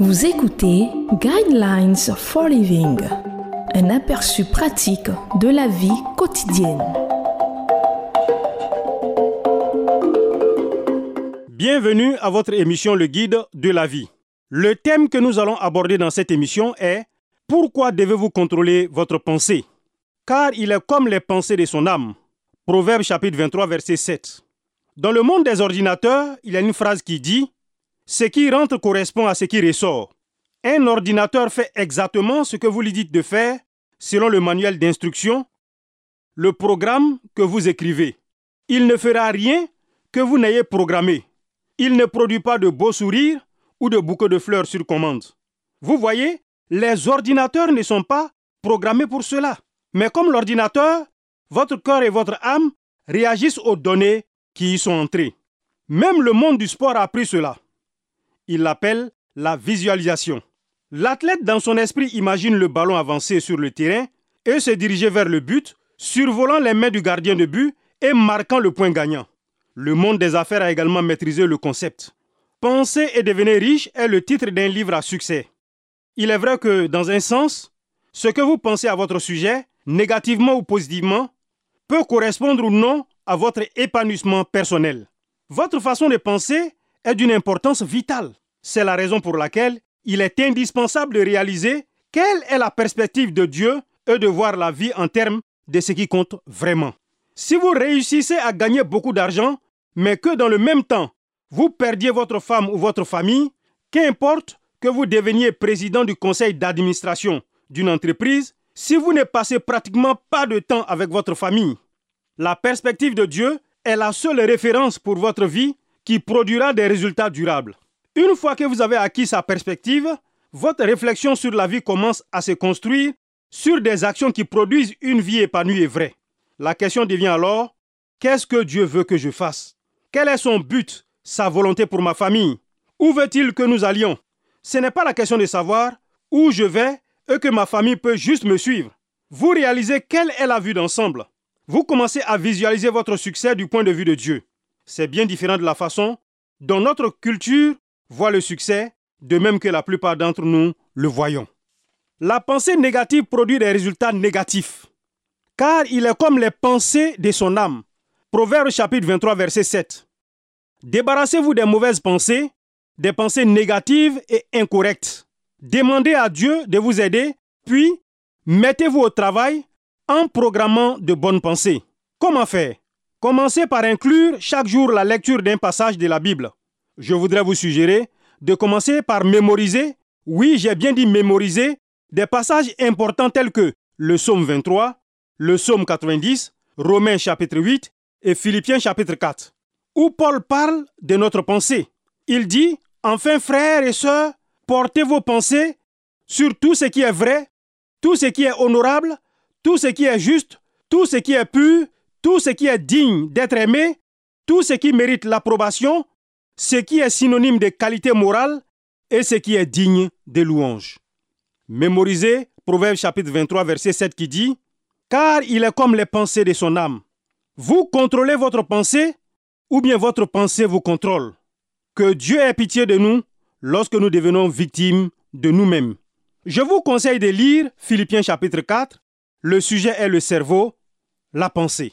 Vous écoutez Guidelines for Living, un aperçu pratique de la vie quotidienne. Bienvenue à votre émission Le Guide de la vie. Le thème que nous allons aborder dans cette émission est Pourquoi devez-vous contrôler votre pensée? Car il est comme les pensées de son âme. Proverbe chapitre 23 verset 7. Dans le monde des ordinateurs, il y a une phrase qui dit Ce qui rentre correspond à ce qui ressort. Un ordinateur fait exactement ce que vous lui dites de faire selon le manuel d'instruction, le programme que vous écrivez. Il ne fera rien que vous n'ayez programmé. Il ne produit pas de beaux sourires ou de bouquets de fleurs sur commande. Vous voyez, les ordinateurs ne sont pas programmés pour cela. Mais comme l'ordinateur, votre cœur et votre âme réagissent aux données qui y sont entrées. Même le monde du sport a appris cela. Il l'appelle la visualisation. L'athlète dans son esprit imagine le ballon avancer sur le terrain et se diriger vers le but, survolant les mains du gardien de but et marquant le point gagnant. Le monde des affaires a également maîtrisé le concept. Penser et devenir riche est le titre d'un livre à succès. Il est vrai que, dans un sens, ce que vous pensez à votre sujet, négativement ou positivement, peut correspondre ou non à votre épanouissement personnel. Votre façon de penser est d'une importance vitale. C'est la raison pour laquelle il est indispensable de réaliser quelle est la perspective de Dieu et de voir la vie en termes de ce qui compte vraiment. Si vous réussissez à gagner beaucoup d'argent, mais que dans le même temps, vous perdiez votre femme ou votre famille, qu'importe que vous deveniez président du conseil d'administration d'une entreprise, si vous ne passez pratiquement pas de temps avec votre famille, la perspective de Dieu est la seule référence pour votre vie qui produira des résultats durables. Une fois que vous avez acquis sa perspective, votre réflexion sur la vie commence à se construire sur des actions qui produisent une vie épanouie et vraie. La question devient alors, qu'est-ce que Dieu veut que je fasse? Quel est son but, sa volonté pour ma famille? Où veut-il que nous allions? Ce n'est pas la question de savoir où je vais et que ma famille peut juste me suivre. Vous réalisez quelle est la vue d'ensemble. Vous commencez à visualiser votre succès du point de vue de Dieu. C'est bien différent de la façon dont notre culture voit le succès, de même que la plupart d'entre nous le voyons. La pensée négative produit des résultats négatifs car il est comme les pensées de son âme. Proverbe chapitre 23, verset 7. Débarrassez-vous des mauvaises pensées, des pensées négatives et incorrectes. Demandez à Dieu de vous aider, puis mettez-vous au travail en programmant de bonnes pensées. Comment faire? Commencez par inclure chaque jour la lecture d'un passage de la Bible. Je voudrais vous suggérer de commencer par mémoriser, oui j'ai bien dit mémoriser, des passages importants tels que le psaume 23, le psaume 90, Romains chapitre 8 et Philippiens chapitre 4, où Paul parle de notre pensée. Il dit, Enfin frères et sœurs, portez vos pensées sur tout ce qui est vrai, tout ce qui est honorable, tout ce qui est juste, tout ce qui est pur, tout ce qui est digne d'être aimé, tout ce qui mérite l'approbation, ce qui est synonyme de qualité morale et ce qui est digne de louange. Mémorisez Proverbe chapitre 23 verset 7 qui dit car il est comme les pensées de son âme. Vous contrôlez votre pensée ou bien votre pensée vous contrôle. Que Dieu ait pitié de nous lorsque nous devenons victimes de nous-mêmes. Je vous conseille de lire Philippiens chapitre 4. Le sujet est le cerveau, la pensée.